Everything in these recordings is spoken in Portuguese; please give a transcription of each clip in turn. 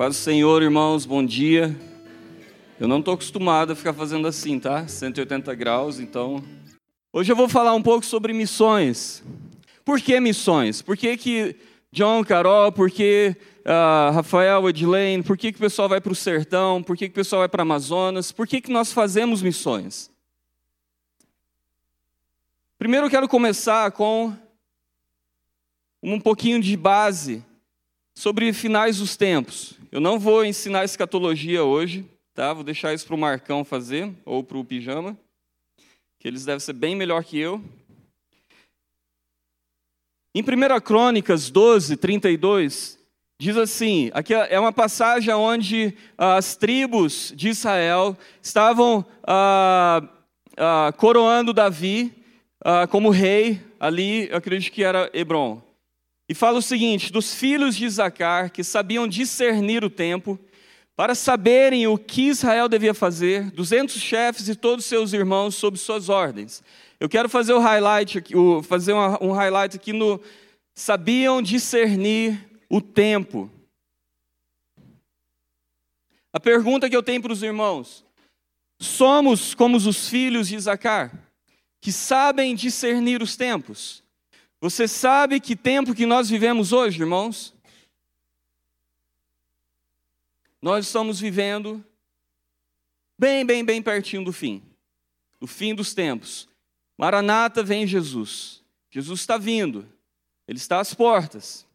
Paz do Senhor, irmãos, bom dia. Eu não estou acostumado a ficar fazendo assim, tá? 180 graus, então. Hoje eu vou falar um pouco sobre missões. Por que missões? Por que, que John, Carol, por que uh, Rafael, Edilene, por que, que o pessoal vai para o sertão? Por que, que o pessoal vai para Amazonas? Por que, que nós fazemos missões? Primeiro eu quero começar com um pouquinho de base sobre finais dos tempos. Eu não vou ensinar escatologia hoje, tá? Vou deixar isso para o Marcão fazer, ou para o Pijama, que eles devem ser bem melhor que eu. Em 1 Crônicas 12, 32, diz assim: aqui é uma passagem onde as tribos de Israel estavam ah, ah, coroando Davi ah, como rei, ali, eu acredito que era Hebron. E fala o seguinte: dos filhos de Isacar, que sabiam discernir o tempo, para saberem o que Israel devia fazer, 200 chefes e todos seus irmãos sob suas ordens. Eu quero fazer o highlight aqui, fazer um highlight aqui no sabiam discernir o tempo. A pergunta que eu tenho para os irmãos: somos como os filhos de Isacar, que sabem discernir os tempos? Você sabe que tempo que nós vivemos hoje, irmãos? Nós estamos vivendo bem, bem, bem pertinho do fim, do fim dos tempos. Maranata vem Jesus. Jesus está vindo, ele está às portas.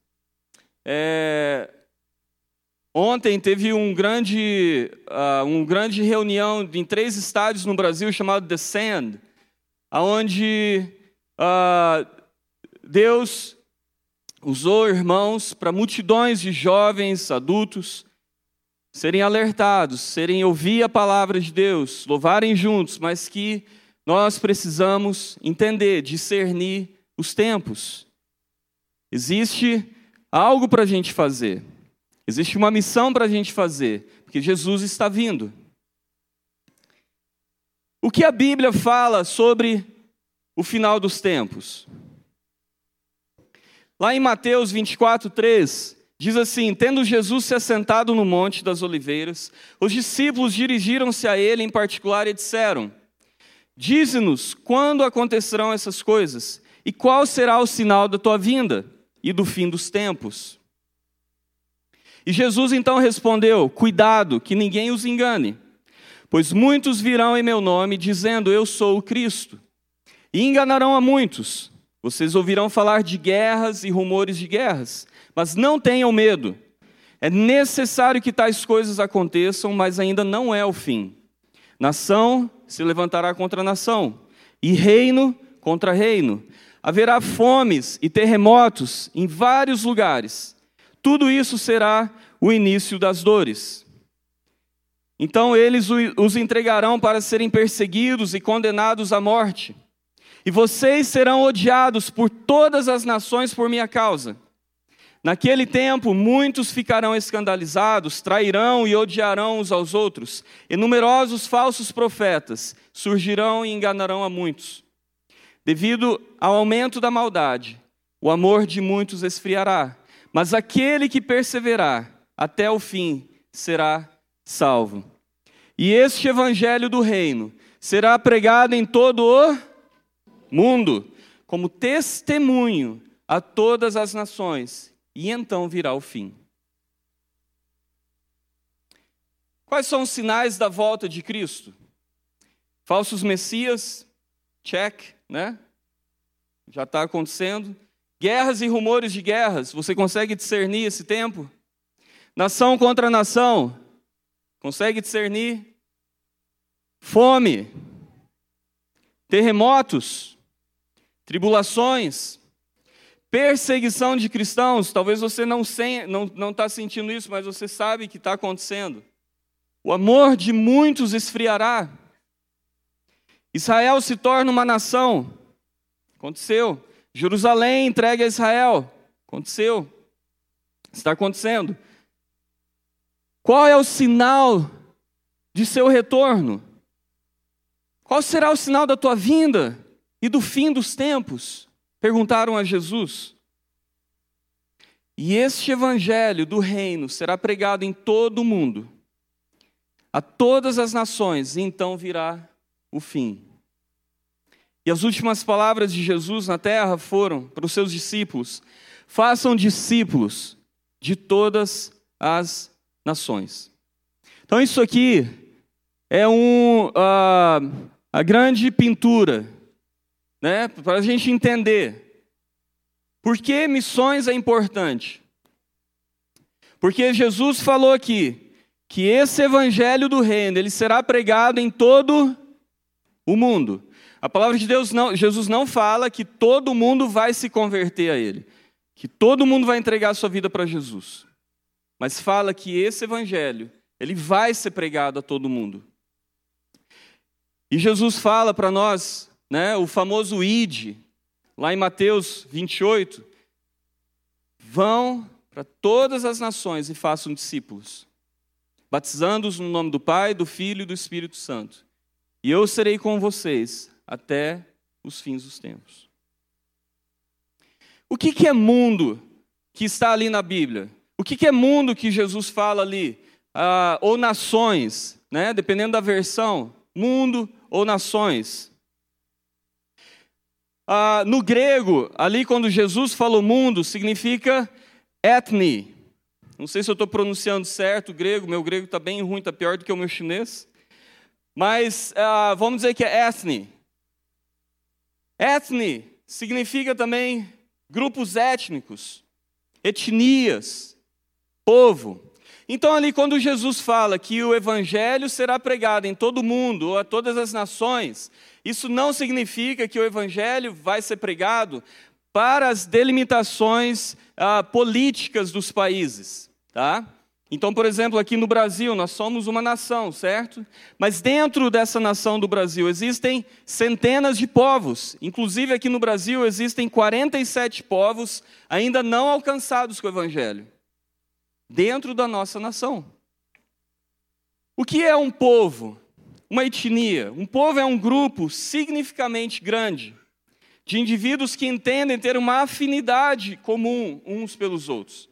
É... Ontem teve um grande, uh, um grande reunião em três estádios no Brasil chamado The Sand, onde uh, Deus usou irmãos para multidões de jovens, adultos, serem alertados, serem ouvir a palavra de Deus, louvarem juntos, mas que nós precisamos entender, discernir os tempos. Existe algo para a gente fazer, existe uma missão para a gente fazer, porque Jesus está vindo. O que a Bíblia fala sobre o final dos tempos? Lá em Mateus 24, 3, diz assim: Tendo Jesus se assentado no Monte das Oliveiras, os discípulos dirigiram-se a ele em particular e disseram: Dize-nos quando acontecerão essas coisas e qual será o sinal da tua vinda e do fim dos tempos. E Jesus então respondeu: Cuidado, que ninguém os engane, pois muitos virão em meu nome dizendo: Eu sou o Cristo, e enganarão a muitos. Vocês ouvirão falar de guerras e rumores de guerras, mas não tenham medo. É necessário que tais coisas aconteçam, mas ainda não é o fim. Nação se levantará contra nação, e reino contra reino. Haverá fomes e terremotos em vários lugares. Tudo isso será o início das dores. Então eles os entregarão para serem perseguidos e condenados à morte e vocês serão odiados por todas as nações por minha causa. Naquele tempo, muitos ficarão escandalizados, trairão e odiarão uns aos outros, e numerosos falsos profetas surgirão e enganarão a muitos. Devido ao aumento da maldade, o amor de muitos esfriará, mas aquele que perseverar até o fim será salvo. E este evangelho do reino será pregado em todo o mundo como testemunho a todas as nações, e então virá o fim. Quais são os sinais da volta de Cristo? Falsos messias, check, né? Já está acontecendo. Guerras e rumores de guerras, você consegue discernir esse tempo? Nação contra nação, consegue discernir? Fome, terremotos, tribulações, perseguição de cristãos. Talvez você não está não, não tá sentindo isso, mas você sabe que está acontecendo. O amor de muitos esfriará. Israel se torna uma nação. Aconteceu. Jerusalém entregue a Israel. Aconteceu. Está acontecendo. Qual é o sinal de seu retorno? Qual será o sinal da tua vinda? E do fim dos tempos? Perguntaram a Jesus. E este evangelho do reino será pregado em todo o mundo, a todas as nações, e então virá o fim. E as últimas palavras de Jesus na terra foram para os seus discípulos: façam discípulos de todas as nações. Então, isso aqui é um, uh, a grande pintura, né, para a gente entender. Por que missões é importante? Porque Jesus falou aqui que esse evangelho do reino, ele será pregado em todo o mundo. A palavra de Deus não, Jesus não fala que todo mundo vai se converter a ele, que todo mundo vai entregar a sua vida para Jesus. Mas fala que esse evangelho, ele vai ser pregado a todo mundo. E Jesus fala para nós, né, o famoso id, lá em Mateus 28, vão para todas as nações e façam discípulos, batizando-os no nome do Pai, do Filho e do Espírito Santo. E eu serei com vocês até os fins dos tempos. O que, que é mundo que está ali na Bíblia? O que, que é mundo que Jesus fala ali? Ah, ou nações, né? dependendo da versão, mundo ou nações. Ah, no grego, ali quando Jesus falou mundo, significa etni. Não sei se eu estou pronunciando certo o grego, meu grego está bem ruim, está pior do que o meu chinês. Mas ah, vamos dizer que é etni. Etni significa também grupos étnicos, etnias, povo. Então, ali, quando Jesus fala que o evangelho será pregado em todo o mundo, ou a todas as nações, isso não significa que o evangelho vai ser pregado para as delimitações ah, políticas dos países, tá? Então, por exemplo, aqui no Brasil, nós somos uma nação, certo? Mas dentro dessa nação do Brasil existem centenas de povos. Inclusive, aqui no Brasil existem 47 povos ainda não alcançados com o Evangelho. Dentro da nossa nação. O que é um povo? Uma etnia. Um povo é um grupo significativamente grande de indivíduos que entendem ter uma afinidade comum uns pelos outros.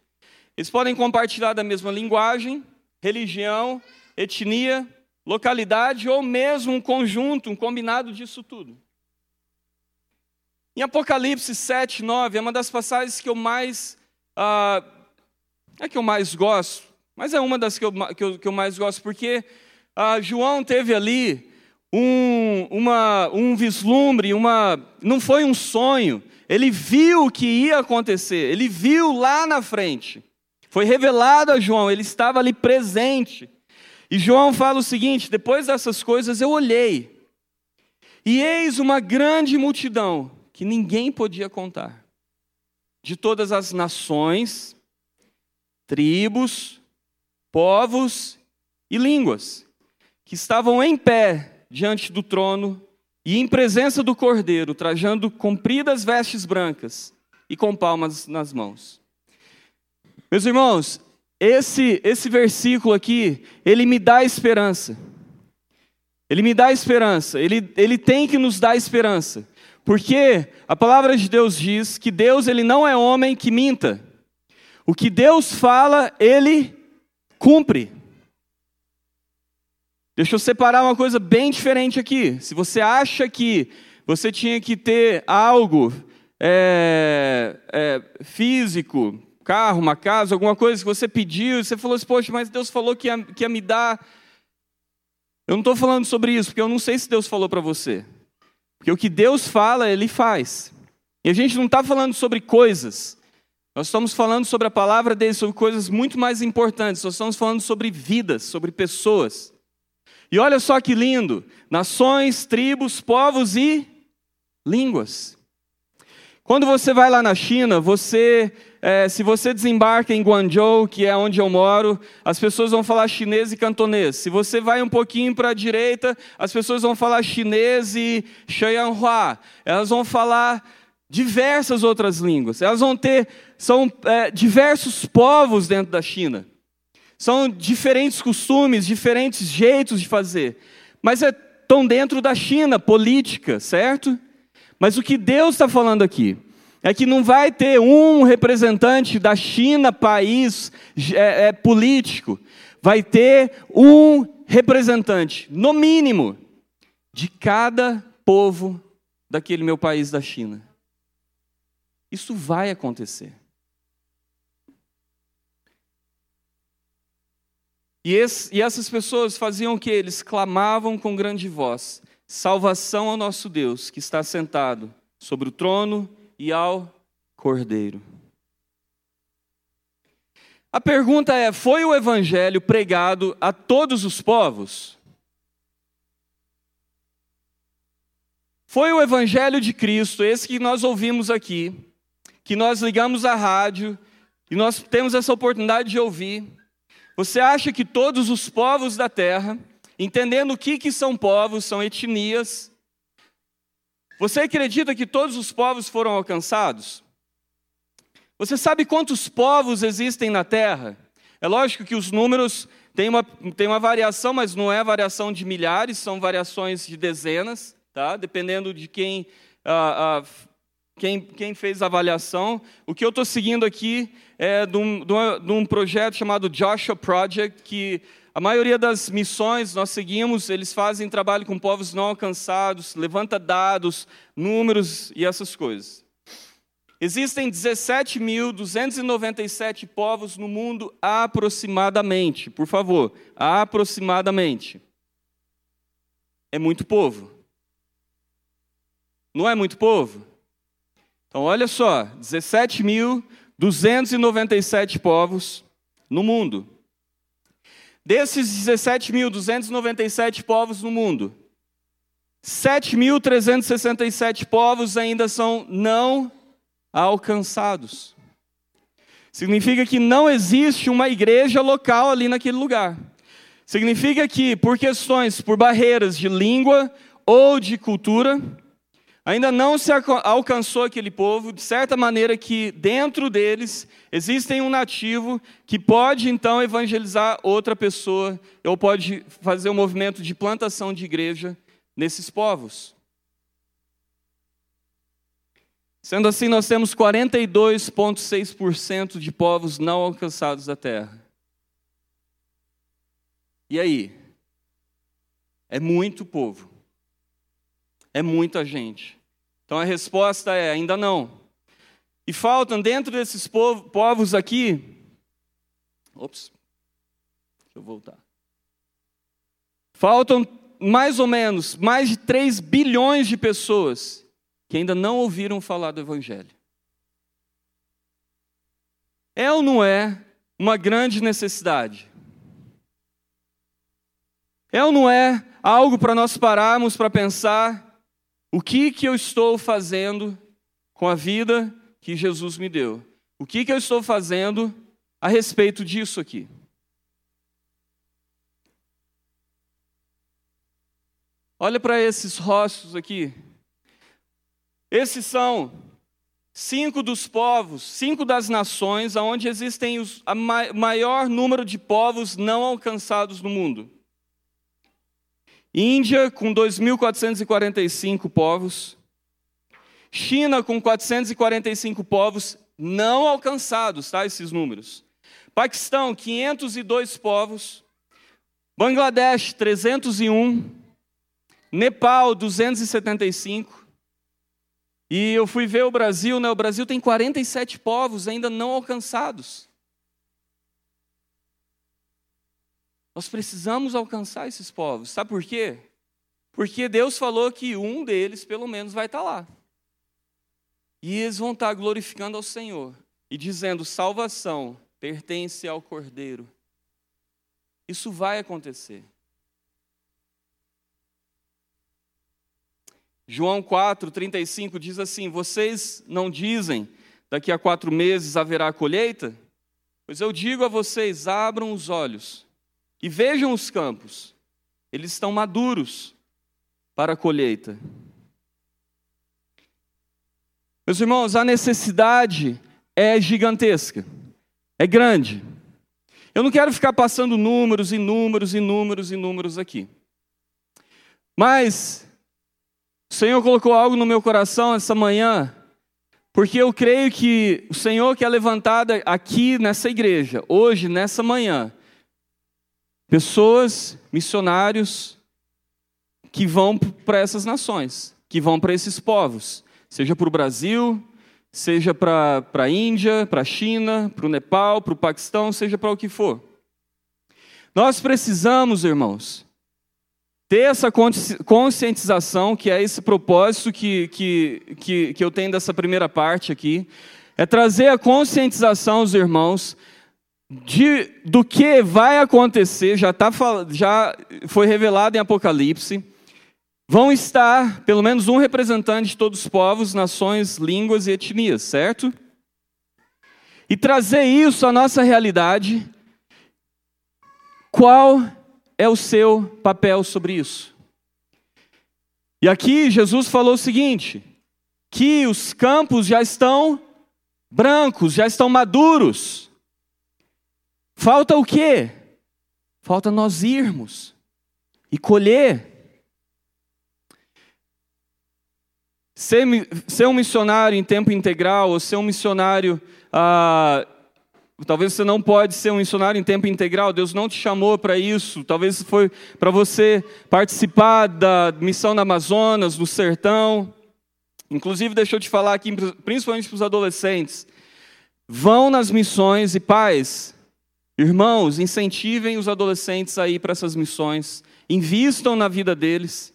Eles podem compartilhar da mesma linguagem, religião, etnia, localidade ou mesmo um conjunto, um combinado disso tudo. Em Apocalipse 7, 9, é uma das passagens que eu mais. Ah, é que eu mais gosto, mas é uma das que eu, que eu, que eu mais gosto, porque ah, João teve ali um, uma, um vislumbre, uma, não foi um sonho, ele viu o que ia acontecer, ele viu lá na frente. Foi revelado a João, ele estava ali presente. E João fala o seguinte: depois dessas coisas eu olhei, e eis uma grande multidão que ninguém podia contar, de todas as nações, tribos, povos e línguas, que estavam em pé diante do trono e em presença do cordeiro, trajando compridas vestes brancas e com palmas nas mãos. Meus irmãos, esse, esse versículo aqui, ele me dá esperança. Ele me dá esperança, ele, ele tem que nos dar esperança. Porque a palavra de Deus diz que Deus ele não é homem que minta. O que Deus fala, ele cumpre. Deixa eu separar uma coisa bem diferente aqui. Se você acha que você tinha que ter algo é, é, físico, carro, uma casa, alguma coisa que você pediu, você falou assim, poxa, mas Deus falou que ia, que ia me dar. Eu não estou falando sobre isso, porque eu não sei se Deus falou para você. Porque o que Deus fala, Ele faz. E a gente não está falando sobre coisas. Nós estamos falando sobre a palavra dele, sobre coisas muito mais importantes. Nós estamos falando sobre vidas, sobre pessoas. E olha só que lindo: nações, tribos, povos e línguas. Quando você vai lá na China, você é, se você desembarca em Guangzhou, que é onde eu moro, as pessoas vão falar chinês e cantonês. Se você vai um pouquinho para a direita, as pessoas vão falar chinês e Xianhua. Elas vão falar diversas outras línguas. Elas vão ter, são é, diversos povos dentro da China. São diferentes costumes, diferentes jeitos de fazer. Mas estão é, dentro da China política, certo? Mas o que Deus está falando aqui? é que não vai ter um representante da China, país é, é, político, vai ter um representante, no mínimo, de cada povo daquele meu país da China. Isso vai acontecer. E, esse, e, essas pessoas faziam o que? Eles clamavam com grande voz: salvação ao nosso Deus, que está sentado sobre o trono e ao Cordeiro. A pergunta é: foi o evangelho pregado a todos os povos? Foi o evangelho de Cristo, esse que nós ouvimos aqui, que nós ligamos à rádio e nós temos essa oportunidade de ouvir. Você acha que todos os povos da terra, entendendo o que, que são povos, são etnias, você acredita que todos os povos foram alcançados? Você sabe quantos povos existem na terra? É lógico que os números têm uma, têm uma variação, mas não é variação de milhares, são variações de dezenas, tá? dependendo de quem, ah, ah, quem, quem fez a avaliação. O que eu estou seguindo aqui é de um, de um projeto chamado Joshua Project, que a maioria das missões nós seguimos, eles fazem trabalho com povos não alcançados, levanta dados, números e essas coisas. Existem 17.297 povos no mundo aproximadamente, por favor, aproximadamente. É muito povo. Não é muito povo? Então, olha só: 17.297 povos no mundo. Desses 17.297 povos no mundo, 7.367 povos ainda são não alcançados. Significa que não existe uma igreja local ali naquele lugar. Significa que, por questões, por barreiras de língua ou de cultura, Ainda não se alcançou aquele povo, de certa maneira que dentro deles existem um nativo que pode então evangelizar outra pessoa, ou pode fazer um movimento de plantação de igreja nesses povos. Sendo assim, nós temos 42,6% de povos não alcançados da terra. E aí? É muito povo. É muita gente. Então a resposta é: ainda não. E faltam dentro desses povos aqui. Ops, deixa eu voltar. Faltam mais ou menos mais de 3 bilhões de pessoas que ainda não ouviram falar do Evangelho. É ou não é uma grande necessidade? É ou não é algo para nós pararmos para pensar o que, que eu estou fazendo com a vida que Jesus me deu? O que, que eu estou fazendo a respeito disso aqui? Olha para esses rostos aqui. Esses são cinco dos povos, cinco das nações, onde existem o maior número de povos não alcançados no mundo. Índia com 2.445 povos. China com 445 povos não alcançados, tá? Esses números. Paquistão, 502 povos. Bangladesh, 301. Nepal, 275. E eu fui ver o Brasil, né? O Brasil tem 47 povos ainda não alcançados. Nós precisamos alcançar esses povos. Sabe por quê? Porque Deus falou que um deles, pelo menos, vai estar lá. E eles vão estar glorificando ao Senhor e dizendo: salvação pertence ao Cordeiro. Isso vai acontecer. João 4, 35 diz assim: Vocês não dizem daqui a quatro meses haverá colheita? Pois eu digo a vocês: abram os olhos e vejam os campos, eles estão maduros para a colheita. Meus irmãos, a necessidade é gigantesca, é grande. Eu não quero ficar passando números e números e números e números aqui. Mas o Senhor colocou algo no meu coração essa manhã Porque eu creio que o Senhor que é levantado aqui nessa igreja, hoje, nessa manhã, pessoas, missionários, que vão para essas nações, que vão para esses povos, seja para o Brasil, seja para a Índia, para a China, para o Nepal, para o Paquistão, seja para o que for. Nós precisamos, irmãos, ter essa conscientização, que é esse propósito que, que, que, que eu tenho dessa primeira parte aqui, é trazer a conscientização aos irmãos de, do que vai acontecer, já, tá, já foi revelado em Apocalipse. Vão estar pelo menos um representante de todos os povos, nações, línguas e etnias, certo? E trazer isso à nossa realidade. Qual é o seu papel sobre isso? E aqui Jesus falou o seguinte: que os campos já estão brancos, já estão maduros. Falta o quê? Falta nós irmos e colher. Ser, ser um missionário em tempo integral ou ser um missionário ah, Talvez você não pode ser um missionário em tempo integral, Deus não te chamou para isso. Talvez foi para você participar da missão na Amazonas, no sertão. Inclusive, deixa eu te falar aqui, principalmente para os adolescentes. Vão nas missões e pais, irmãos, incentivem os adolescentes a ir para essas missões. Invistam na vida deles,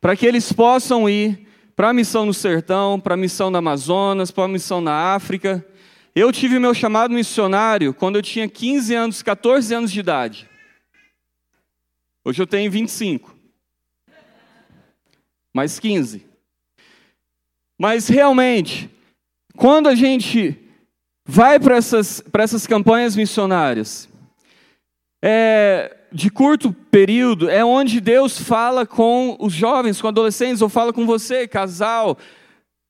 para que eles possam ir para a missão no sertão, para a missão na Amazonas, para a missão na África eu tive meu chamado missionário quando eu tinha 15 anos, 14 anos de idade. Hoje eu tenho 25. Mais 15. Mas realmente, quando a gente vai para essas, essas campanhas missionárias, é, de curto período, é onde Deus fala com os jovens, com adolescentes, ou fala com você, casal,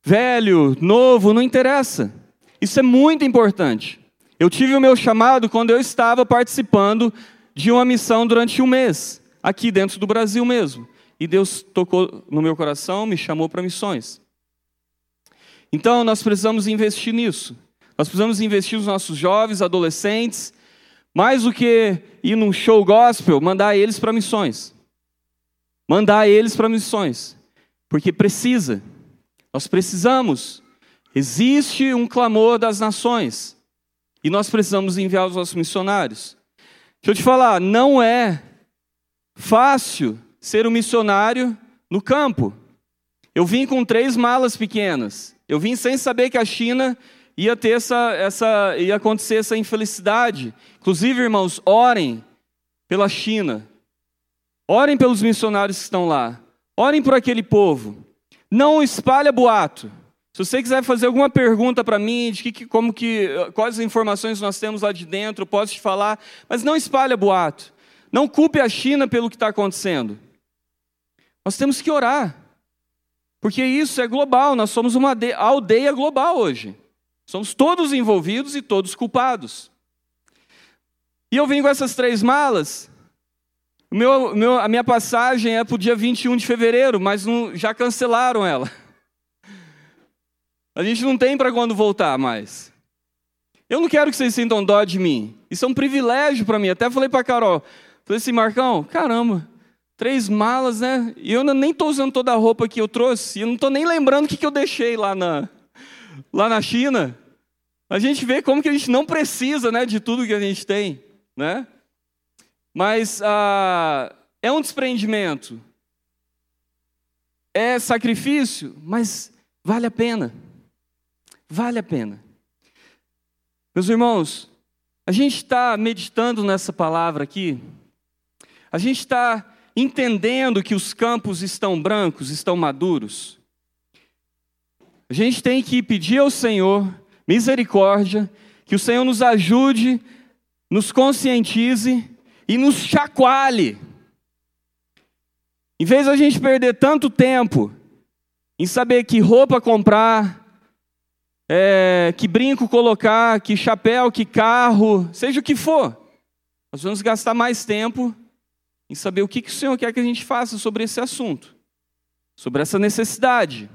velho, novo, não interessa. Isso é muito importante. Eu tive o meu chamado quando eu estava participando de uma missão durante um mês, aqui dentro do Brasil mesmo. E Deus tocou no meu coração, me chamou para missões. Então nós precisamos investir nisso. Nós precisamos investir nos nossos jovens, adolescentes, mais do que ir num show gospel, mandar eles para missões. Mandar eles para missões. Porque precisa. Nós precisamos Existe um clamor das nações e nós precisamos enviar os nossos missionários. Deixa eu te falar, não é fácil ser um missionário no campo. Eu vim com três malas pequenas. Eu vim sem saber que a China ia ter essa, essa ia acontecer essa infelicidade. Inclusive, irmãos, orem pela China. Orem pelos missionários que estão lá. Orem por aquele povo. Não espalha boato. Se você quiser fazer alguma pergunta para mim, de que, como que, quais informações nós temos lá de dentro, posso te falar, mas não espalha boato. Não culpe a China pelo que está acontecendo. Nós temos que orar, porque isso é global, nós somos uma aldeia global hoje. Somos todos envolvidos e todos culpados. E eu vim com essas três malas. Meu, meu, a minha passagem é para o dia 21 de fevereiro, mas não, já cancelaram ela. A gente não tem para quando voltar mais. Eu não quero que vocês sintam dó de mim. Isso é um privilégio para mim. Até falei para Carol, falei assim, Marcão, caramba, três malas, né? E eu nem estou usando toda a roupa que eu trouxe. Eu não estou nem lembrando o que, que eu deixei lá na, lá na China. A gente vê como que a gente não precisa, né, de tudo que a gente tem, né? Mas ah, é um desprendimento, é sacrifício, mas vale a pena. Vale a pena. Meus irmãos, a gente está meditando nessa palavra aqui, a gente está entendendo que os campos estão brancos, estão maduros. A gente tem que pedir ao Senhor misericórdia, que o Senhor nos ajude, nos conscientize e nos chacoalhe. Em vez de a gente perder tanto tempo em saber que roupa comprar, é, que brinco colocar, que chapéu, que carro, seja o que for. Nós vamos gastar mais tempo em saber o que, que o Senhor quer que a gente faça sobre esse assunto, sobre essa necessidade.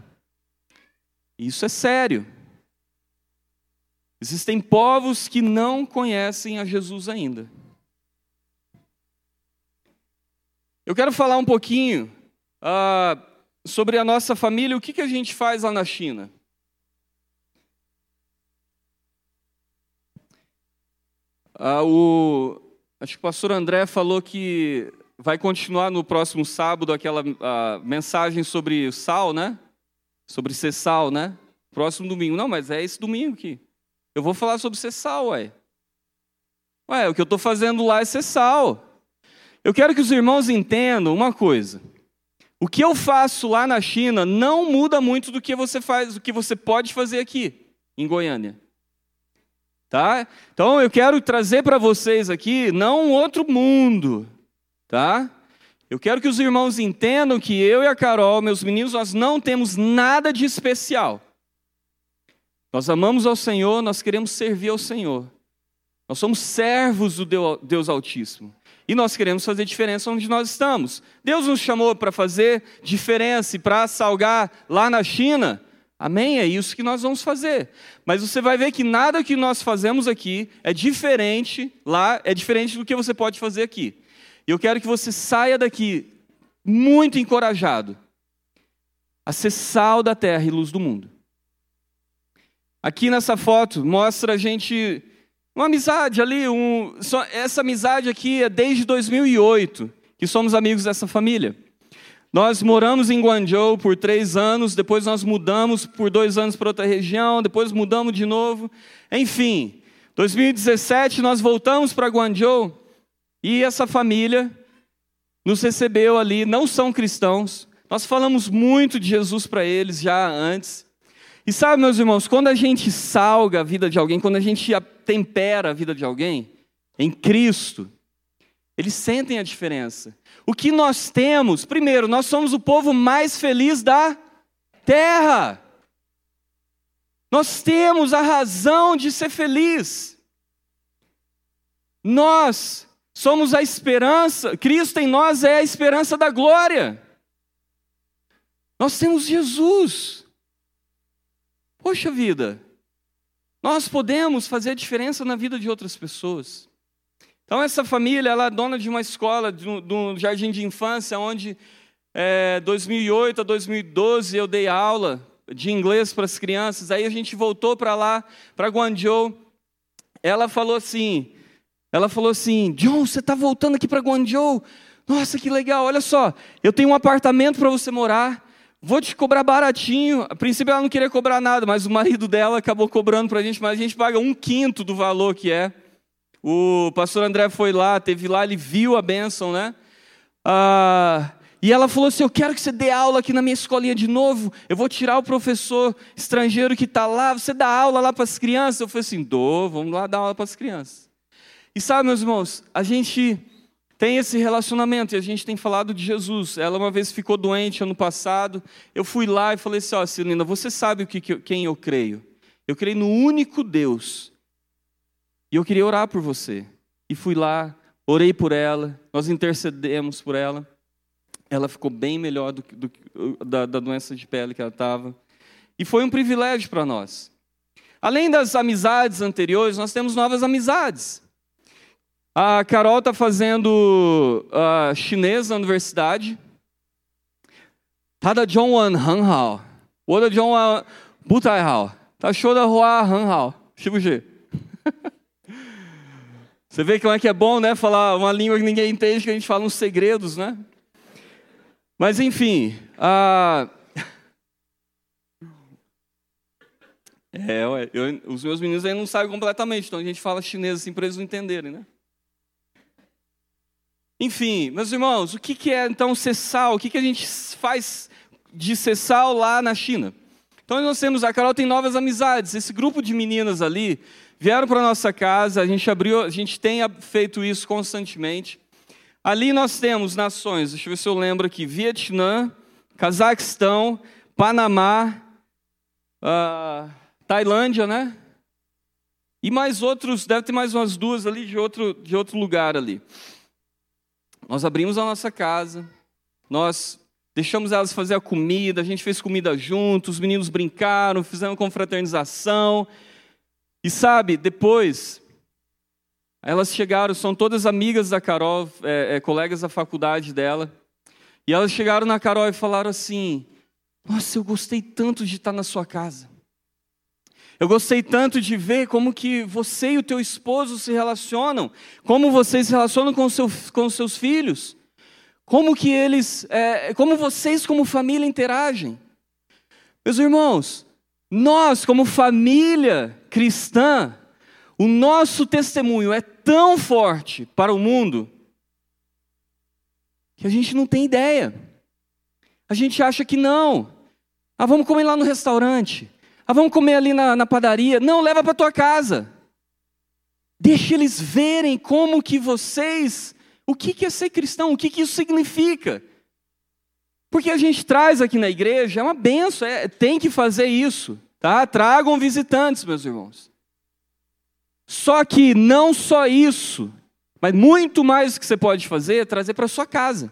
Isso é sério. Existem povos que não conhecem a Jesus ainda. Eu quero falar um pouquinho uh, sobre a nossa família, o que, que a gente faz lá na China. Uh, o, acho que o pastor André falou que vai continuar no próximo sábado aquela uh, mensagem sobre sal, né? Sobre ser sal, né? Próximo domingo. Não, mas é esse domingo aqui. Eu vou falar sobre ser sal, ué. Ué, o que eu estou fazendo lá é ser sal. Eu quero que os irmãos entendam uma coisa. O que eu faço lá na China não muda muito do que você faz, do que você pode fazer aqui em Goiânia. Tá? Então eu quero trazer para vocês aqui não um outro mundo, tá? Eu quero que os irmãos entendam que eu e a Carol, meus meninos, nós não temos nada de especial. Nós amamos ao Senhor, nós queremos servir ao Senhor. Nós somos servos do Deus Altíssimo. E nós queremos fazer diferença onde nós estamos. Deus nos chamou para fazer diferença e para salgar lá na China. Amém? É isso que nós vamos fazer. Mas você vai ver que nada que nós fazemos aqui é diferente lá, é diferente do que você pode fazer aqui. E eu quero que você saia daqui muito encorajado a ser sal da terra e luz do mundo. Aqui nessa foto mostra a gente uma amizade ali, um, essa amizade aqui é desde 2008 que somos amigos dessa família. Nós moramos em Guangzhou por três anos, depois nós mudamos por dois anos para outra região, depois mudamos de novo. Enfim, 2017 nós voltamos para Guangzhou e essa família nos recebeu ali, não são cristãos. Nós falamos muito de Jesus para eles já antes. E sabe, meus irmãos, quando a gente salga a vida de alguém, quando a gente tempera a vida de alguém, em Cristo, eles sentem a diferença. O que nós temos, primeiro, nós somos o povo mais feliz da terra. Nós temos a razão de ser feliz. Nós somos a esperança, Cristo em nós é a esperança da glória. Nós temos Jesus. Poxa vida, nós podemos fazer a diferença na vida de outras pessoas. Então, essa família, ela é dona de uma escola, de um, jardim de infância, onde, é, 2008 a 2012, eu dei aula de inglês para as crianças. Aí a gente voltou para lá, para Guangzhou. Ela falou assim, ela falou assim, John, você está voltando aqui para Guangzhou? Nossa, que legal, olha só, eu tenho um apartamento para você morar vou te cobrar baratinho. A princípio ela não queria cobrar nada, mas o marido dela acabou cobrando para a gente, mas a gente paga um quinto do valor que é. O pastor André foi lá, teve lá, ele viu a bênção, né? Ah, e ela falou assim: Eu quero que você dê aula aqui na minha escolinha de novo. Eu vou tirar o professor estrangeiro que está lá. Você dá aula lá para as crianças? Eu falei assim: Dou, vamos lá dar aula para as crianças. E sabe, meus irmãos, a gente tem esse relacionamento e a gente tem falado de Jesus. Ela uma vez ficou doente ano passado. Eu fui lá e falei assim: Ó, oh, Celina, você sabe o que, quem eu creio? Eu creio no único Deus. E eu queria orar por você. E fui lá, orei por ela, nós intercedemos por ela. Ela ficou bem melhor do, do, da, da doença de pele que ela estava. E foi um privilégio para nós. Além das amizades anteriores, nós temos novas amizades. A Carol está fazendo uh, chinês na universidade. Tá da Wan Han Hao. O da John Wan Butai Hao. Tá show da Hua Han Hao. G. Você vê como é que é bom, né? Falar uma língua que ninguém entende, que a gente fala uns segredos, né? Mas enfim. Uh... É, ué, eu, os meus meninos ainda não sabem completamente, então a gente fala chinês assim para eles não entenderem, né? Enfim, meus irmãos, o que é então ser sal? O que a gente faz de ser sal lá na China? Então nós temos, a Carol tem novas amizades. Esse grupo de meninas ali vieram para nossa casa, a gente abriu, a gente tem feito isso constantemente. Ali nós temos nações, deixa eu ver se eu lembro aqui, Vietnã, Cazaquistão, Panamá, uh, Tailândia, né? E mais outros, deve ter mais umas duas ali de outro, de outro lugar ali. Nós abrimos a nossa casa, nós deixamos elas fazer a comida, a gente fez comida juntos, os meninos brincaram, fizemos confraternização. E sabe, depois, elas chegaram, são todas amigas da Carol, é, é, colegas da faculdade dela, e elas chegaram na Carol e falaram assim: Nossa, eu gostei tanto de estar na sua casa. Eu gostei tanto de ver como que você e o teu esposo se relacionam, como vocês se relacionam com, seu, com seus filhos, como que eles, é, como vocês como família interagem. Meus irmãos, nós como família cristã, o nosso testemunho é tão forte para o mundo que a gente não tem ideia. A gente acha que não. Ah, vamos comer lá no restaurante. Ah, vamos comer ali na, na padaria. Não, leva para tua casa. Deixa eles verem como que vocês, o que, que é ser cristão, o que, que isso significa. Porque a gente traz aqui na igreja, é uma benção, é, tem que fazer isso. Tá? Tragam visitantes, meus irmãos. Só que não só isso, mas muito mais que você pode fazer é trazer para sua casa.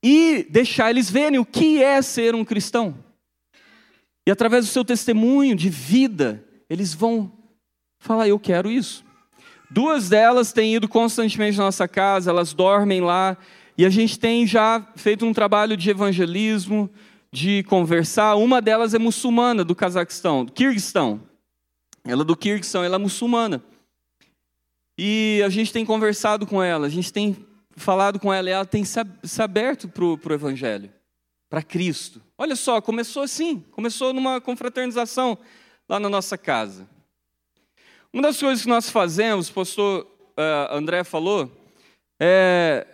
E deixar eles verem o que é ser um cristão. E através do seu testemunho de vida, eles vão falar: Eu quero isso. Duas delas têm ido constantemente na nossa casa, elas dormem lá, e a gente tem já feito um trabalho de evangelismo, de conversar. Uma delas é muçulmana, do Cazaquistão, do Kirguistão. Ela é do Kirguistão, ela é muçulmana. E a gente tem conversado com ela, a gente tem falado com ela, e ela tem se aberto para o Evangelho para Cristo. Olha só, começou assim, começou numa confraternização lá na nossa casa. Uma das coisas que nós fazemos, o pastor uh, André falou, é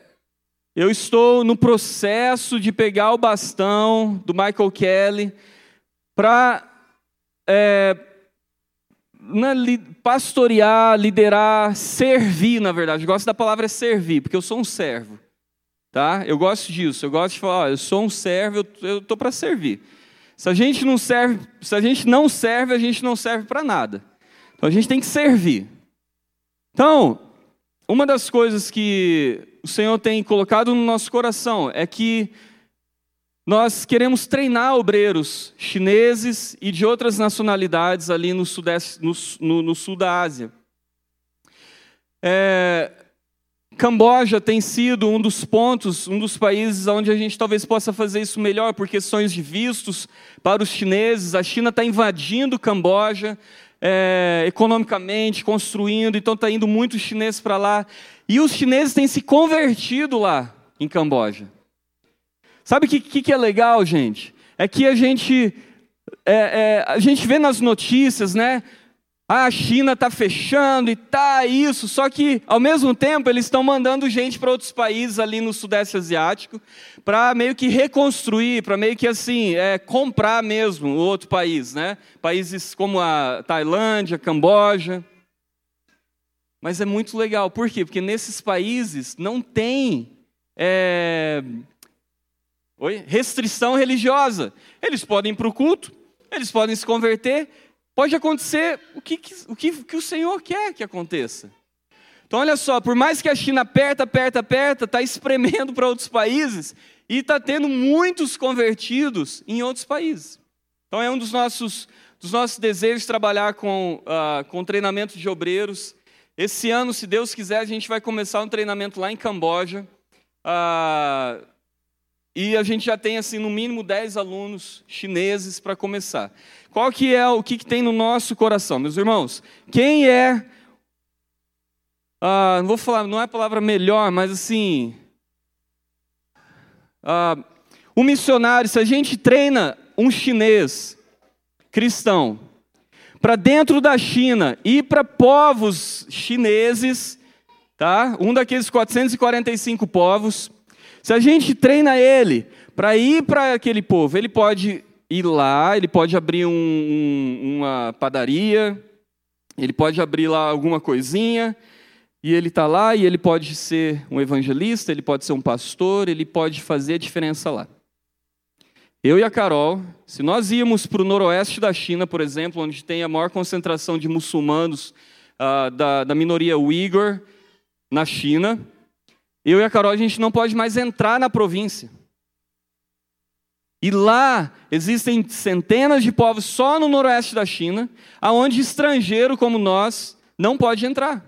eu estou no processo de pegar o bastão do Michael Kelly para é, pastorear, liderar, servir, na verdade. Eu gosto da palavra servir, porque eu sou um servo. Tá? Eu gosto disso. Eu gosto de falar, eu sou um servo, eu estou para servir. Se a gente não serve, se a gente não serve, a gente não serve para nada. Então a gente tem que servir. Então, uma das coisas que o Senhor tem colocado no nosso coração é que nós queremos treinar obreiros chineses e de outras nacionalidades ali no, sudeste, no, no, no sul da Ásia. É, Camboja tem sido um dos pontos, um dos países onde a gente talvez possa fazer isso melhor por questões de vistos para os chineses. A China está invadindo Camboja é, economicamente, construindo, então está indo muitos chineses para lá. E os chineses têm se convertido lá em Camboja. Sabe o que, que, que, é legal, gente? É que a gente, é, é, a gente vê nas notícias, né? Ah, a China está fechando e tá isso, só que ao mesmo tempo eles estão mandando gente para outros países ali no Sudeste Asiático para meio que reconstruir, para meio que assim é, comprar mesmo o outro país, né? Países como a Tailândia, Camboja. Mas é muito legal, por quê? Porque nesses países não tem é... Oi? restrição religiosa. Eles podem ir para o culto, eles podem se converter, pode acontecer o que, o que, que o Senhor quer que aconteça. Então, olha só, por mais que a China aperta, aperta, aperta, está espremendo para outros países e está tendo muitos convertidos em outros países. Então, é um dos nossos, dos nossos desejos trabalhar com, uh, com treinamento de obreiros. Esse ano, se Deus quiser, a gente vai começar um treinamento lá em Camboja. Uh, e a gente já tem, assim, no mínimo 10 alunos chineses para começar. Qual que é o que, que tem no nosso coração, meus irmãos? Quem é, ah, não vou falar, não é a palavra melhor, mas assim, ah, um missionário, se a gente treina um chinês cristão para dentro da China e para povos chineses, tá? Um daqueles 445 povos, se a gente treina ele para ir para aquele povo, ele pode ir lá, ele pode abrir um, um, uma padaria, ele pode abrir lá alguma coisinha, e ele está lá e ele pode ser um evangelista, ele pode ser um pastor, ele pode fazer a diferença lá. Eu e a Carol, se nós íamos para o noroeste da China, por exemplo, onde tem a maior concentração de muçulmanos uh, da, da minoria Uyghur na China, eu e a Carol, a gente não pode mais entrar na província. E lá existem centenas de povos só no noroeste da China, aonde estrangeiro como nós não pode entrar.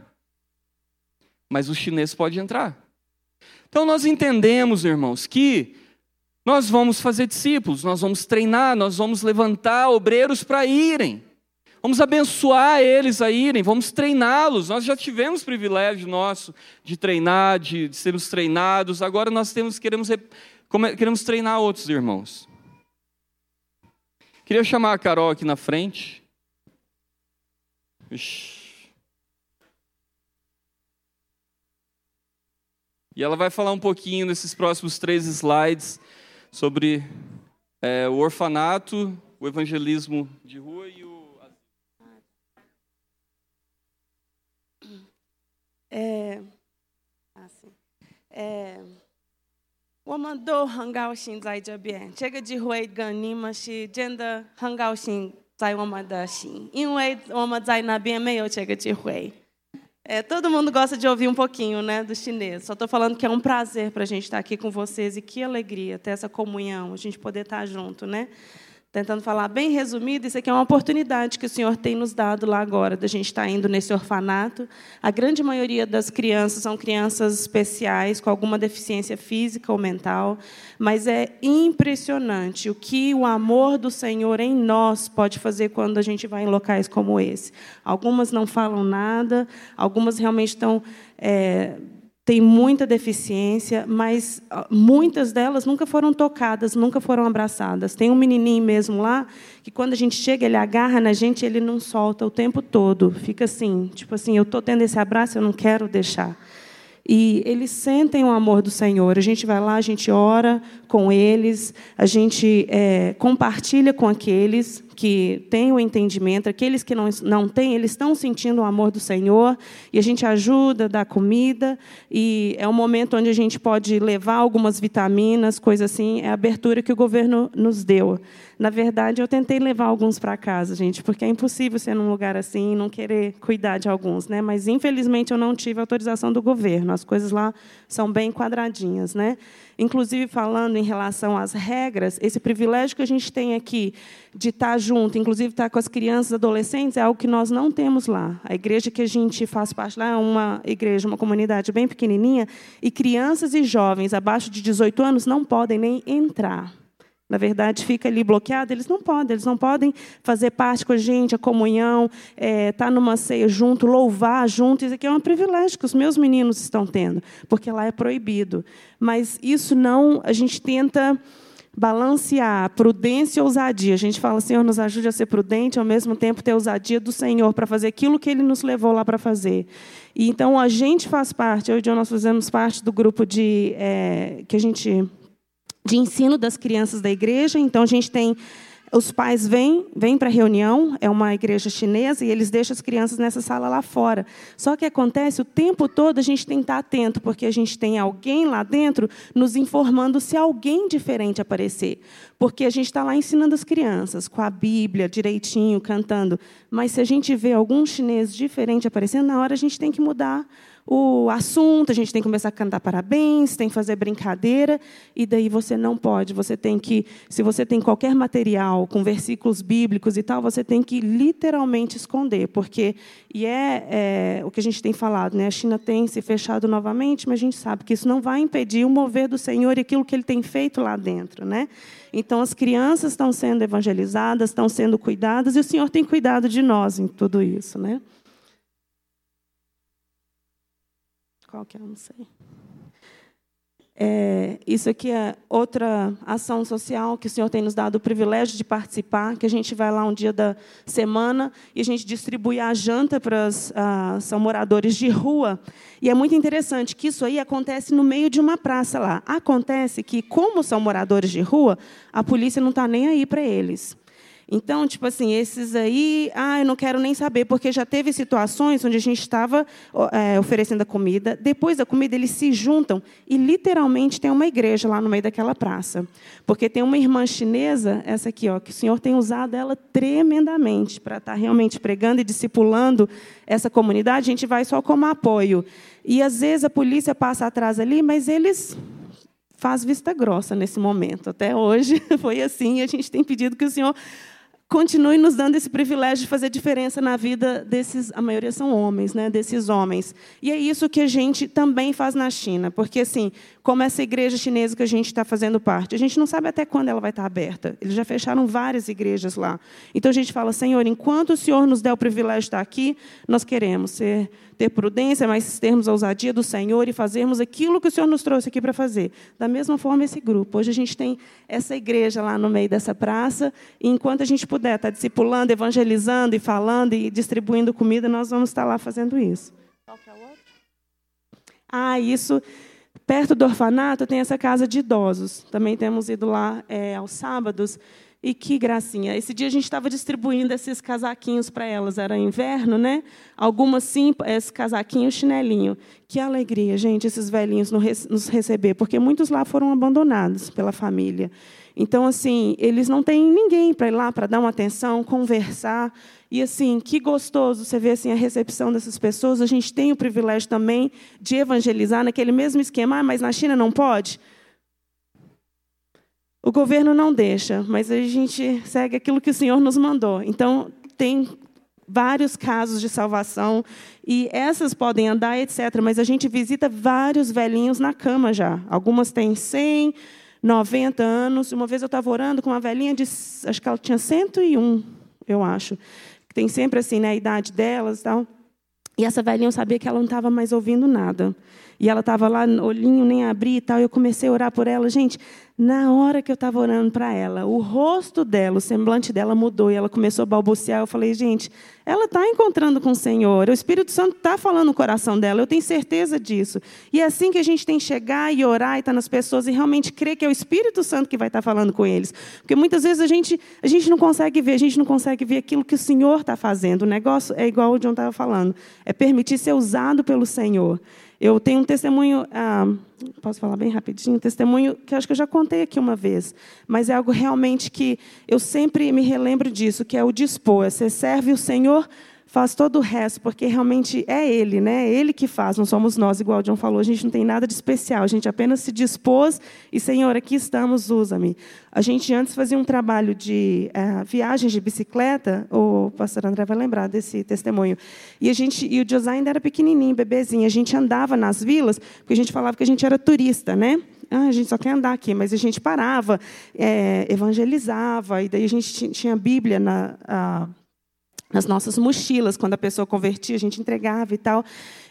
Mas o chinês pode entrar. Então nós entendemos, irmãos, que nós vamos fazer discípulos, nós vamos treinar, nós vamos levantar obreiros para irem. Vamos abençoar eles a irem, vamos treiná-los. Nós já tivemos privilégio nosso de treinar, de, de sermos treinados. Agora nós temos, queremos, queremos treinar outros irmãos. Queria chamar a Carol aqui na frente. Ixi. E ela vai falar um pouquinho nesses próximos três slides sobre é, o orfanato, o evangelismo de rua e o. É, assim, é, 我们都很高兴在这边，这个机会跟你们是真的很高兴在我们的心，因为我们在那边没有这个机会。é, todo mundo gosta de ouvir um pouquinho né, do chinês. Só estou falando que é um prazer para a gente estar aqui com vocês e que alegria ter essa comunhão, a gente poder estar junto. Né? Tentando falar bem resumido, isso aqui é uma oportunidade que o Senhor tem nos dado lá agora, da gente estar indo nesse orfanato. A grande maioria das crianças são crianças especiais, com alguma deficiência física ou mental, mas é impressionante o que o amor do Senhor em nós pode fazer quando a gente vai em locais como esse. Algumas não falam nada, algumas realmente estão. É, tem muita deficiência, mas muitas delas nunca foram tocadas, nunca foram abraçadas. Tem um menininho mesmo lá que quando a gente chega, ele agarra na gente, ele não solta o tempo todo. Fica assim, tipo assim, eu estou tendo esse abraço, eu não quero deixar. E eles sentem o amor do Senhor. A gente vai lá, a gente ora com eles, a gente é, compartilha com aqueles que têm o entendimento, aqueles que não, não têm, eles estão sentindo o amor do Senhor, e a gente ajuda, dá comida, e é um momento onde a gente pode levar algumas vitaminas, coisa assim, é a abertura que o governo nos deu. Na verdade, eu tentei levar alguns para casa, gente, porque é impossível ser num lugar assim e não querer cuidar de alguns, né? Mas infelizmente eu não tive autorização do governo. As coisas lá são bem quadradinhas, né? Inclusive falando em relação às regras, esse privilégio que a gente tem aqui de estar junto, inclusive estar com as crianças adolescentes, é algo que nós não temos lá. A igreja que a gente faz parte lá é uma igreja, uma comunidade bem pequenininha, e crianças e jovens abaixo de 18 anos não podem nem entrar na verdade, fica ali bloqueado, eles não podem, eles não podem fazer parte com a gente, a comunhão, estar é, tá numa ceia junto, louvar junto. Isso aqui é um privilégio que os meus meninos estão tendo, porque lá é proibido. Mas isso não, a gente tenta balancear prudência e ousadia. A gente fala, Senhor, nos ajude a ser prudente, ao mesmo tempo ter ousadia do Senhor para fazer aquilo que Ele nos levou lá para fazer. E então a gente faz parte, eu e o John, nós fazemos parte do grupo de é, que a gente de ensino das crianças da igreja. Então, a gente tem. Os pais vêm, vêm para a reunião, é uma igreja chinesa, e eles deixam as crianças nessa sala lá fora. Só que acontece o tempo todo a gente tem que estar atento, porque a gente tem alguém lá dentro nos informando se alguém diferente aparecer. Porque a gente está lá ensinando as crianças, com a Bíblia direitinho, cantando. Mas se a gente vê algum chinês diferente aparecendo, na hora a gente tem que mudar o assunto, a gente tem que começar a cantar parabéns, tem que fazer brincadeira, e daí você não pode. Você tem que, se você tem qualquer material com versículos bíblicos e tal, você tem que literalmente esconder, porque e é, é o que a gente tem falado, né? A China tem se fechado novamente, mas a gente sabe que isso não vai impedir o mover do Senhor e aquilo que Ele tem feito lá dentro, né? Então as crianças estão sendo evangelizadas, estão sendo cuidadas, e o Senhor tem cuidado de nós em tudo isso, né? Qual que é? Não sei. É, isso aqui é outra ação social que o Senhor tem nos dado o privilégio de participar, que a gente vai lá um dia da semana e a gente distribui a janta para os ah, são moradores de rua. E é muito interessante que isso aí acontece no meio de uma praça lá. Acontece que, como são moradores de rua, a polícia não está nem aí para eles. Então, tipo assim, esses aí, ah, eu não quero nem saber, porque já teve situações onde a gente estava é, oferecendo a comida, depois da comida eles se juntam e literalmente tem uma igreja lá no meio daquela praça. Porque tem uma irmã chinesa, essa aqui, ó, que o Senhor tem usado ela tremendamente para estar tá realmente pregando e discipulando essa comunidade, a gente vai só como apoio. E às vezes a polícia passa atrás ali, mas eles faz vista grossa nesse momento. Até hoje foi assim, e a gente tem pedido que o Senhor continue nos dando esse privilégio de fazer diferença na vida desses, a maioria são homens, né, desses homens. E é isso que a gente também faz na China, porque assim, como essa igreja chinesa que a gente está fazendo parte, a gente não sabe até quando ela vai estar aberta. Eles já fecharam várias igrejas lá. Então a gente fala, Senhor, enquanto o Senhor nos der o privilégio de estar aqui, nós queremos ser, ter prudência, mas termos a ousadia do Senhor e fazermos aquilo que o Senhor nos trouxe aqui para fazer. Da mesma forma esse grupo. Hoje a gente tem essa igreja lá no meio dessa praça, e enquanto a gente puder estar discipulando, evangelizando e falando e distribuindo comida, nós vamos estar lá fazendo isso. Qual que é o outro? Ah, isso. Perto do orfanato tem essa casa de idosos. Também temos ido lá é, aos sábados. E que gracinha. Esse dia a gente estava distribuindo esses casaquinhos para elas. Era inverno, né? Algumas sim, esse casaquinho, chinelinho. Que alegria, gente, esses velhinhos nos receber, porque muitos lá foram abandonados pela família. Então, assim, eles não têm ninguém para ir lá para dar uma atenção, conversar. E, assim, que gostoso você ver assim, a recepção dessas pessoas. A gente tem o privilégio também de evangelizar naquele mesmo esquema, ah, mas na China não pode? O governo não deixa, mas a gente segue aquilo que o Senhor nos mandou. Então, tem vários casos de salvação e essas podem andar, etc. Mas a gente visita vários velhinhos na cama já. Algumas têm 100, 90 anos. Uma vez eu estava orando com uma velhinha de, acho que ela tinha 101, eu acho. Tem sempre assim, né, a idade delas e tal. E essa velhinha eu sabia que ela não estava mais ouvindo nada. E ela estava lá, olhinho nem abria e tal. E eu comecei a orar por ela. Gente, na hora que eu estava orando para ela, o rosto dela, o semblante dela mudou. E ela começou a balbuciar. Eu falei, gente, ela está encontrando com o Senhor. O Espírito Santo está falando no coração dela. Eu tenho certeza disso. E é assim que a gente tem que chegar e orar e estar tá nas pessoas e realmente crer que é o Espírito Santo que vai estar tá falando com eles. Porque muitas vezes a gente, a gente não consegue ver, a gente não consegue ver aquilo que o Senhor está fazendo. O negócio é igual o John estava falando. É permitir ser usado pelo Senhor. Eu tenho um testemunho, ah, posso falar bem rapidinho, um testemunho que acho que eu já contei aqui uma vez, mas é algo realmente que eu sempre me relembro disso, que é o dispor. Você serve o Senhor faz todo o resto, porque realmente é Ele, né? É Ele que faz, não somos nós, igual o John falou, a gente não tem nada de especial, a gente apenas se dispôs e, Senhor, aqui estamos, usa-me. A gente antes fazia um trabalho de é, viagens de bicicleta, o pastor André vai lembrar desse testemunho, e, a gente, e o José ainda era pequenininho, bebezinho, a gente andava nas vilas, porque a gente falava que a gente era turista, né? Ah, a gente só quer andar aqui, mas a gente parava, é, evangelizava, e daí a gente tinha a Bíblia na... A, nas nossas mochilas, quando a pessoa convertia, a gente entregava e tal.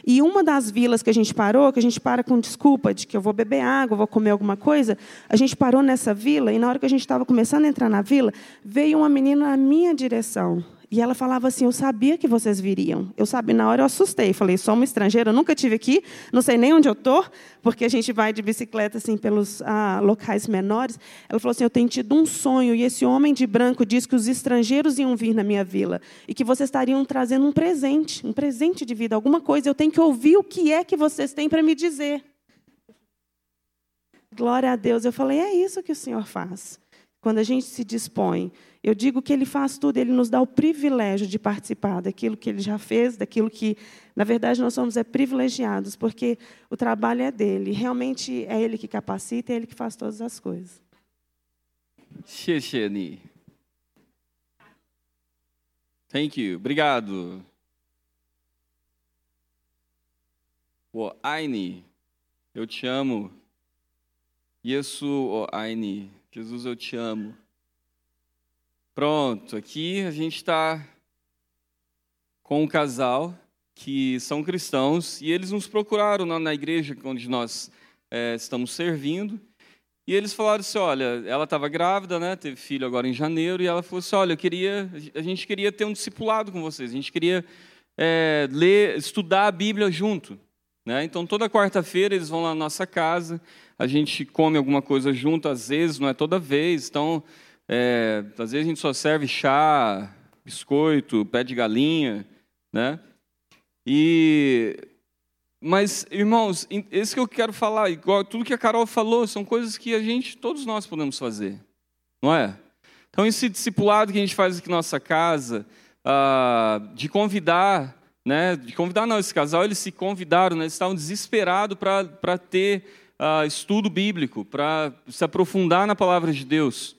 E uma das vilas que a gente parou, que a gente para com desculpa de que eu vou beber água, vou comer alguma coisa, a gente parou nessa vila e na hora que a gente estava começando a entrar na vila, veio uma menina na minha direção. E ela falava assim: Eu sabia que vocês viriam. Eu sabia, na hora eu assustei. Falei: Sou uma estrangeira, nunca tive aqui, não sei nem onde eu estou, porque a gente vai de bicicleta assim pelos ah, locais menores. Ela falou assim: Eu tenho tido um sonho, e esse homem de branco disse que os estrangeiros iam vir na minha vila e que vocês estariam trazendo um presente, um presente de vida, alguma coisa. Eu tenho que ouvir o que é que vocês têm para me dizer. Glória a Deus. Eu falei: É isso que o Senhor faz. Quando a gente se dispõe eu digo que Ele faz tudo, Ele nos dá o privilégio de participar daquilo que Ele já fez, daquilo que, na verdade, nós somos é, privilegiados, porque o trabalho é dele. Realmente é Ele que capacita, é Ele que faz todas as coisas. 谢谢你。Thank you. Obrigado. 我爱你. Eu te amo. Yesu, 我爱你. Jesus, eu te amo. Pronto, aqui a gente está com um casal que são cristãos e eles nos procuraram na, na igreja onde nós é, estamos servindo. E eles falaram assim: olha, ela estava grávida, né? Teve filho agora em janeiro, e ela falou assim: olha, eu queria, a gente queria ter um discipulado com vocês, a gente queria é, ler, estudar a Bíblia junto. Né? Então, toda quarta-feira eles vão lá na nossa casa, a gente come alguma coisa junto, às vezes, não é toda vez. Então, é, às vezes a gente só serve chá, biscoito, pé de galinha, né? E mas, irmãos, esse que eu quero falar, igual tudo que a Carol falou, são coisas que a gente, todos nós podemos fazer, não é? Então, esse discipulado que a gente faz aqui na nossa casa, ah, de convidar, né, de convidar não, esse casal, eles se convidaram, né, eles estavam desesperados para ter uh, estudo bíblico, para se aprofundar na palavra de Deus.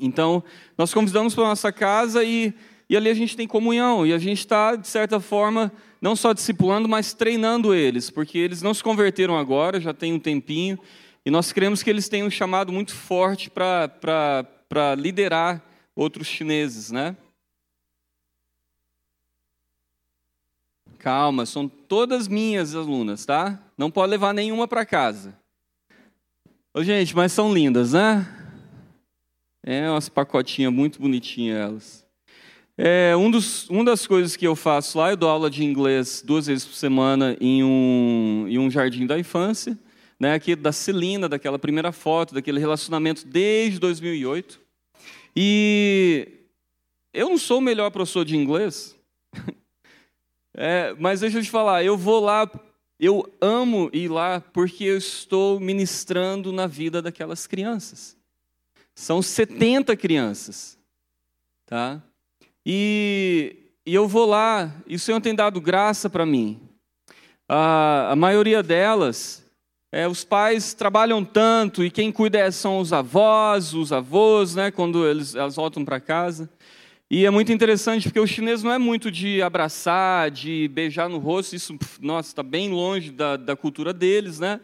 Então, nós convidamos para a nossa casa e, e ali a gente tem comunhão, e a gente está, de certa forma, não só discipulando, mas treinando eles, porque eles não se converteram agora, já tem um tempinho, e nós cremos que eles têm um chamado muito forte para liderar outros chineses, né? Calma, são todas minhas alunas, tá? Não pode levar nenhuma para casa. Ô, gente, mas são lindas, né? É umas pacotinhas muito bonitinhas elas. É, um dos, uma das coisas que eu faço lá, eu dou aula de inglês duas vezes por semana em um, em um jardim da infância, né, aqui da Celina, daquela primeira foto, daquele relacionamento desde 2008. E eu não sou o melhor professor de inglês, é, mas deixa eu te falar, eu vou lá, eu amo ir lá porque eu estou ministrando na vida daquelas crianças. São 70 crianças, tá? E, e eu vou lá, e o Senhor tem dado graça para mim. A, a maioria delas, é, os pais trabalham tanto, e quem cuida é, são os avós, os avós, né, quando eles, elas voltam para casa. E é muito interessante porque o chinês não é muito de abraçar, de beijar no rosto, isso, nossa, está bem longe da, da cultura deles, né?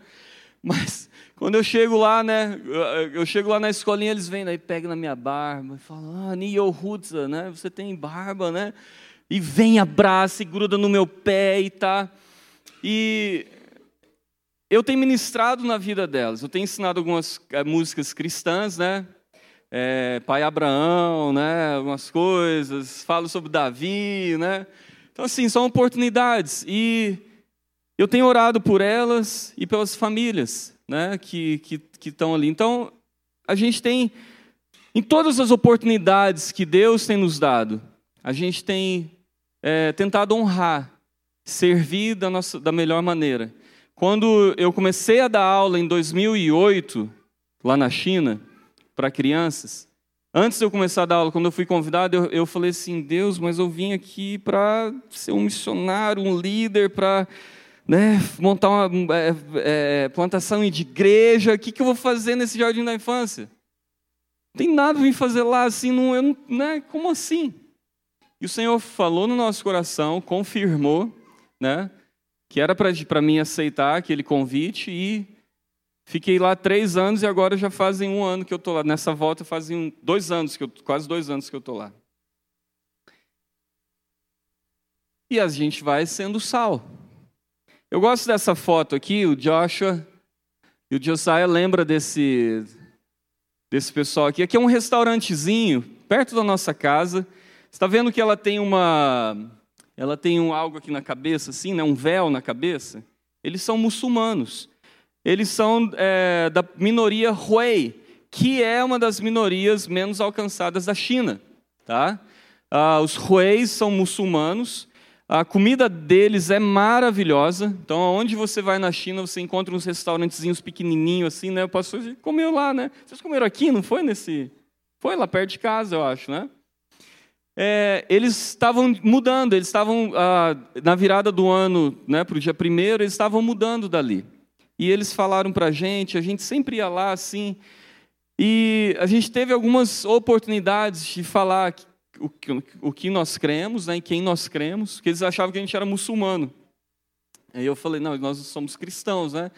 Mas quando eu chego lá, né, eu chego lá na escolinha, eles vêm, aí pegam na minha barba e falam, ah, Nio Hudza, né, você tem barba, né? E vem, abraça e gruda no meu pé e tá. E eu tenho ministrado na vida delas, eu tenho ensinado algumas é, músicas cristãs, né? É, Pai Abraão, né? Algumas coisas, falo sobre Davi, né? Então, assim, são oportunidades. E eu tenho orado por elas e pelas famílias né, que estão que, que ali. Então, a gente tem, em todas as oportunidades que Deus tem nos dado, a gente tem é, tentado honrar, servir da, nossa, da melhor maneira. Quando eu comecei a dar aula em 2008, lá na China, para crianças, antes de eu começar a dar aula, quando eu fui convidado, eu, eu falei assim: Deus, mas eu vim aqui para ser um missionário, um líder, para né, montar uma é, é, plantação de igreja, o que, que eu vou fazer nesse jardim da infância? Não tem nada para fazer lá assim, não, eu né, como assim? E o Senhor falou no nosso coração, confirmou, né, que era para mim aceitar aquele convite e fiquei lá três anos e agora já fazem um ano que eu estou lá. Nessa volta fazem dois anos, que eu, quase dois anos que eu estou lá. E a gente vai sendo sal. Eu gosto dessa foto aqui, o Joshua e o Josiah lembra desse, desse pessoal aqui. Aqui é um restaurantezinho perto da nossa casa. Está vendo que ela tem uma, ela tem um algo aqui na cabeça, assim, né? um véu na cabeça. Eles são muçulmanos. Eles são é, da minoria Hui, que é uma das minorias menos alcançadas da China, tá? Ah, os Huis são muçulmanos a comida deles é maravilhosa. Então, onde você vai na China, você encontra uns restaurantezinhos pequenininhos assim, né? Eu posso comer lá, né? Vocês comeram aqui, não foi nesse? Foi lá perto de casa, eu acho, né? É, eles estavam mudando, eles estavam ah, na virada do ano, né, para o dia primeiro, eles estavam mudando dali. E eles falaram para a gente, a gente sempre ia lá assim, e a gente teve algumas oportunidades de falar o que, o que nós cremos, né, em quem nós cremos, porque eles achavam que a gente era muçulmano. Aí eu falei, não, nós somos cristãos, né?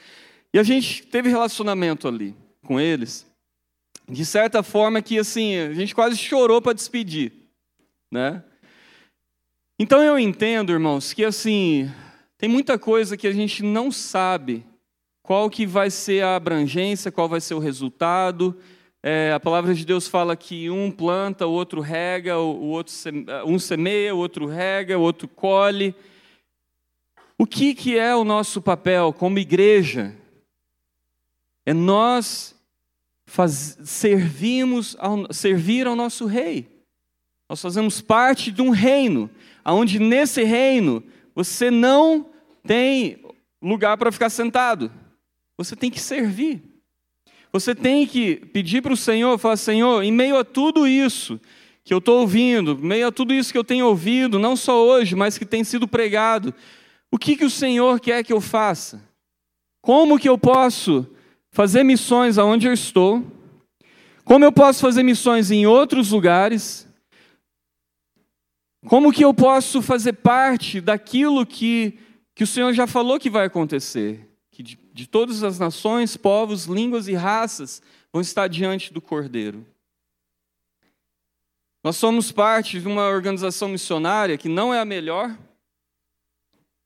E a gente teve relacionamento ali com eles, de certa forma que assim, a gente quase chorou para despedir, né? Então eu entendo, irmãos, que assim, tem muita coisa que a gente não sabe qual que vai ser a abrangência, qual vai ser o resultado, é, a palavra de Deus fala que um planta, o outro rega, o outro um semeia, o outro rega, o outro colhe. O que, que é o nosso papel como igreja? É nós faz, servimos ao, servir ao nosso rei. Nós fazemos parte de um reino, onde nesse reino você não tem lugar para ficar sentado. Você tem que servir. Você tem que pedir para o Senhor, falar, Senhor, em meio a tudo isso que eu estou ouvindo, em meio a tudo isso que eu tenho ouvido, não só hoje, mas que tem sido pregado, o que, que o Senhor quer que eu faça? Como que eu posso fazer missões aonde eu estou? Como eu posso fazer missões em outros lugares? Como que eu posso fazer parte daquilo que, que o Senhor já falou que vai acontecer? De, todas as nações, povos, línguas e raças vão estar diante do Cordeiro. Nós somos parte de uma organização missionária que não é a melhor,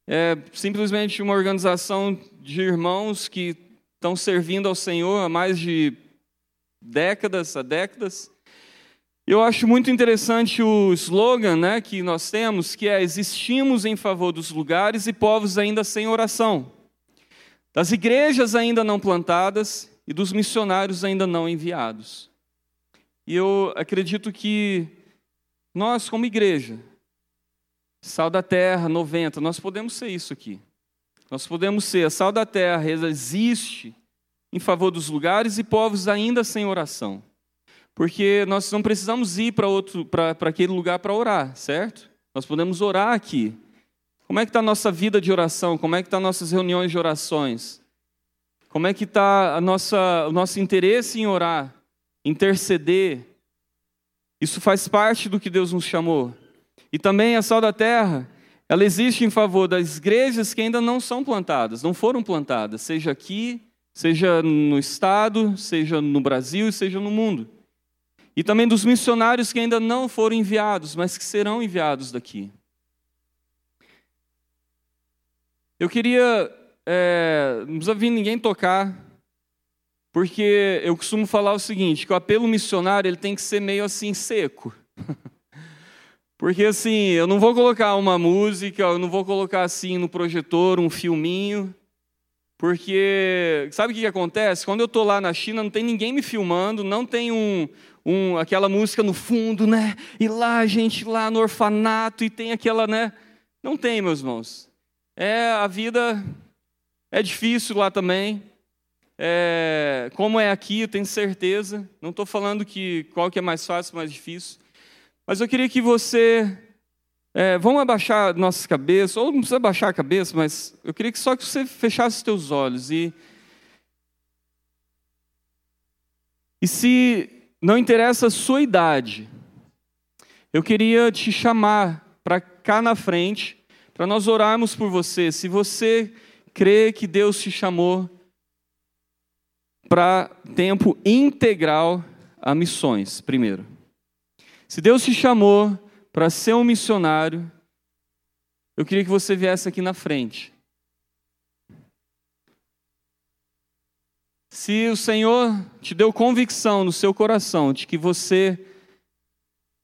é simplesmente uma organização de irmãos que estão servindo ao Senhor há mais de décadas, há décadas. Eu acho muito interessante o slogan né, que nós temos, que é existimos em favor dos lugares e povos ainda sem oração, das igrejas ainda não plantadas e dos missionários ainda não enviados. E eu acredito que nós, como igreja, Sal da Terra 90, nós podemos ser isso aqui. Nós podemos ser a sal da terra, existe em favor dos lugares e povos ainda sem oração. Porque nós não precisamos ir para aquele lugar para orar, certo? Nós podemos orar aqui. Como é que está a nossa vida de oração? Como é que estão tá nossas reuniões de orações? Como é que está a nossa, o nosso interesse em orar, interceder? Isso faz parte do que Deus nos chamou. E também a sal da terra, ela existe em favor das igrejas que ainda não são plantadas, não foram plantadas, seja aqui, seja no estado, seja no Brasil, seja no mundo. E também dos missionários que ainda não foram enviados, mas que serão enviados daqui. Eu queria, é, não precisa vir ninguém tocar, porque eu costumo falar o seguinte, que o apelo missionário ele tem que ser meio assim seco. Porque assim, eu não vou colocar uma música, eu não vou colocar assim no projetor um filminho, porque sabe o que, que acontece? Quando eu estou lá na China, não tem ninguém me filmando, não tem um, um, aquela música no fundo, né? E lá a gente lá no orfanato e tem aquela, né? Não tem, meus irmãos. É a vida é difícil lá também. É, como é aqui, eu tenho certeza. Não estou falando que qual que é mais fácil, mais difícil. Mas eu queria que você. É, vamos abaixar nossas cabeças, ou não precisa abaixar a cabeça, mas eu queria que só que você fechasse os teus olhos e. E se não interessa a sua idade, eu queria te chamar para cá na frente, para nós orarmos por você. Se você crê que Deus te chamou para tempo integral a missões, primeiro. Se Deus te chamou para ser um missionário, eu queria que você viesse aqui na frente. Se o Senhor te deu convicção no seu coração de que você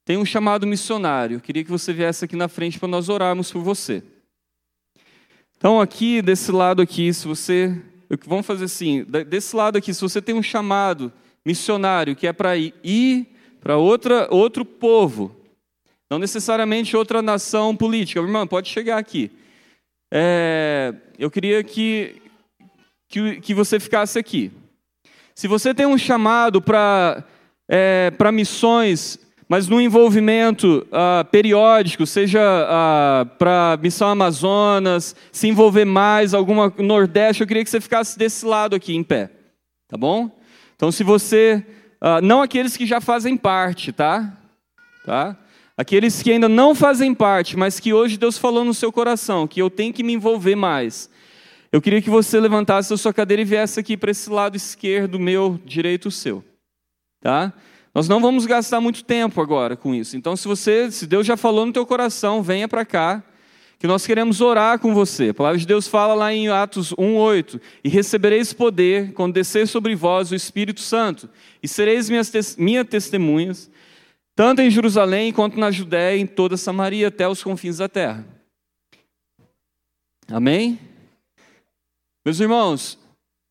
tem um chamado missionário, queria que você viesse aqui na frente para nós orarmos por você. Então, aqui, desse lado aqui, se você. Vamos fazer assim: desse lado aqui, se você tem um chamado missionário que é para ir para outra outro povo, não necessariamente outra nação política. Irmã, pode chegar aqui. É, eu queria que, que, que, você ficasse aqui. Se você tem um chamado para é, para missões, mas no envolvimento uh, periódico, seja uh, para missão Amazonas, se envolver mais, alguma Nordeste, eu queria que você ficasse desse lado aqui em pé, tá bom? Então, se você Uh, não aqueles que já fazem parte, tá? tá? Aqueles que ainda não fazem parte, mas que hoje Deus falou no seu coração, que eu tenho que me envolver mais. Eu queria que você levantasse a sua cadeira e viesse aqui para esse lado esquerdo, meu, direito, seu. Tá? Nós não vamos gastar muito tempo agora com isso. Então, se você, se Deus já falou no teu coração, venha para cá que nós queremos orar com você. A palavra de Deus fala lá em Atos 1:8, e recebereis poder quando descer sobre vós o Espírito Santo, e sereis minhas minhas testemunhas, tanto em Jerusalém quanto na Judéia em toda Samaria até os confins da terra. Amém? Meus irmãos,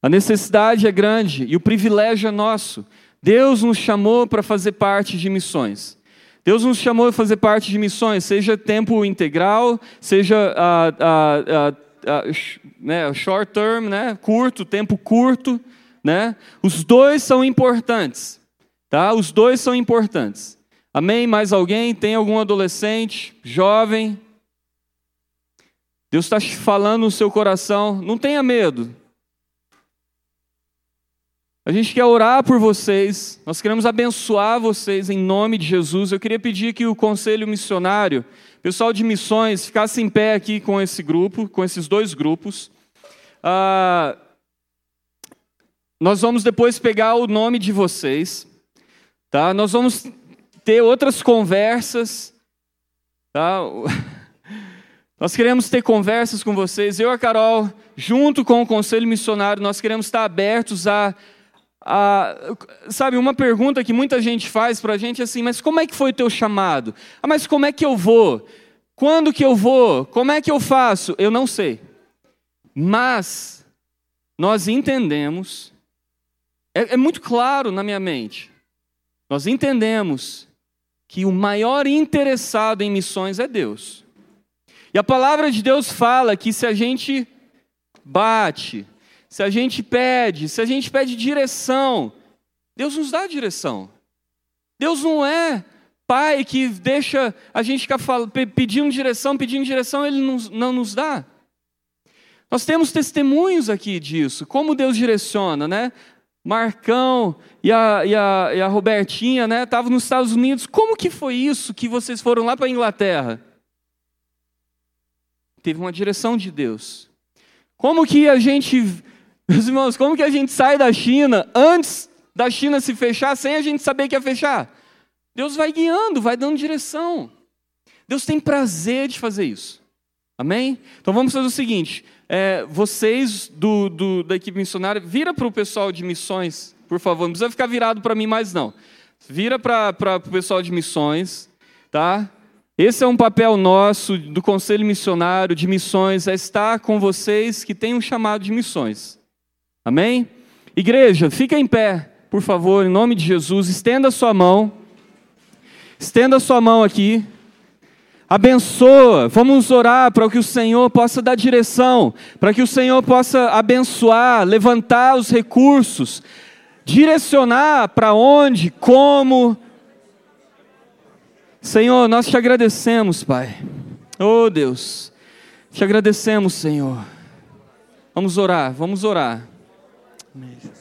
a necessidade é grande e o privilégio é nosso. Deus nos chamou para fazer parte de missões. Deus nos chamou a fazer parte de missões, seja tempo integral, seja a, a, a, né, short term, né, curto, tempo curto. Né? Os dois são importantes. Tá? Os dois são importantes. Amém? Mais alguém? Tem algum adolescente, jovem? Deus está falando no seu coração. Não tenha medo. A gente quer orar por vocês, nós queremos abençoar vocês em nome de Jesus. Eu queria pedir que o conselho missionário, pessoal de missões, ficasse em pé aqui com esse grupo, com esses dois grupos. Ah, nós vamos depois pegar o nome de vocês, tá? Nós vamos ter outras conversas, tá? Nós queremos ter conversas com vocês. Eu e a Carol, junto com o Conselho Missionário, nós queremos estar abertos a, a sabe, uma pergunta que muita gente faz para a gente é assim, mas como é que foi o teu chamado? Ah, mas como é que eu vou? Quando que eu vou? Como é que eu faço? Eu não sei. Mas nós entendemos é, é muito claro na minha mente. Nós entendemos que o maior interessado em missões é Deus. E a palavra de Deus fala que se a gente bate, se a gente pede, se a gente pede direção, Deus nos dá direção. Deus não é pai que deixa a gente ficar pedindo direção, pedindo direção, ele não nos dá. Nós temos testemunhos aqui disso, como Deus direciona, né? Marcão e a, e a, e a Robertinha, né? Estavam nos Estados Unidos. Como que foi isso que vocês foram lá para a Inglaterra? Teve uma direção de Deus. Como que a gente, meus irmãos, como que a gente sai da China antes da China se fechar sem a gente saber que ia fechar? Deus vai guiando, vai dando direção. Deus tem prazer de fazer isso. Amém? Então vamos fazer o seguinte: é, vocês do, do, da equipe missionária, vira para o pessoal de missões, por favor. Não precisa ficar virado para mim mais, não. Vira para o pessoal de missões, tá? Esse é um papel nosso do Conselho Missionário de Missões, é estar com vocês que têm um chamado de missões. Amém? Igreja, fica em pé, por favor, em nome de Jesus. Estenda a sua mão. Estenda a sua mão aqui. Abençoa, vamos orar para que o Senhor possa dar direção, para que o Senhor possa abençoar, levantar os recursos, direcionar para onde, como. Senhor, nós te agradecemos, Pai. Oh Deus, te agradecemos, Senhor. Vamos orar, vamos orar. Amém, Jesus.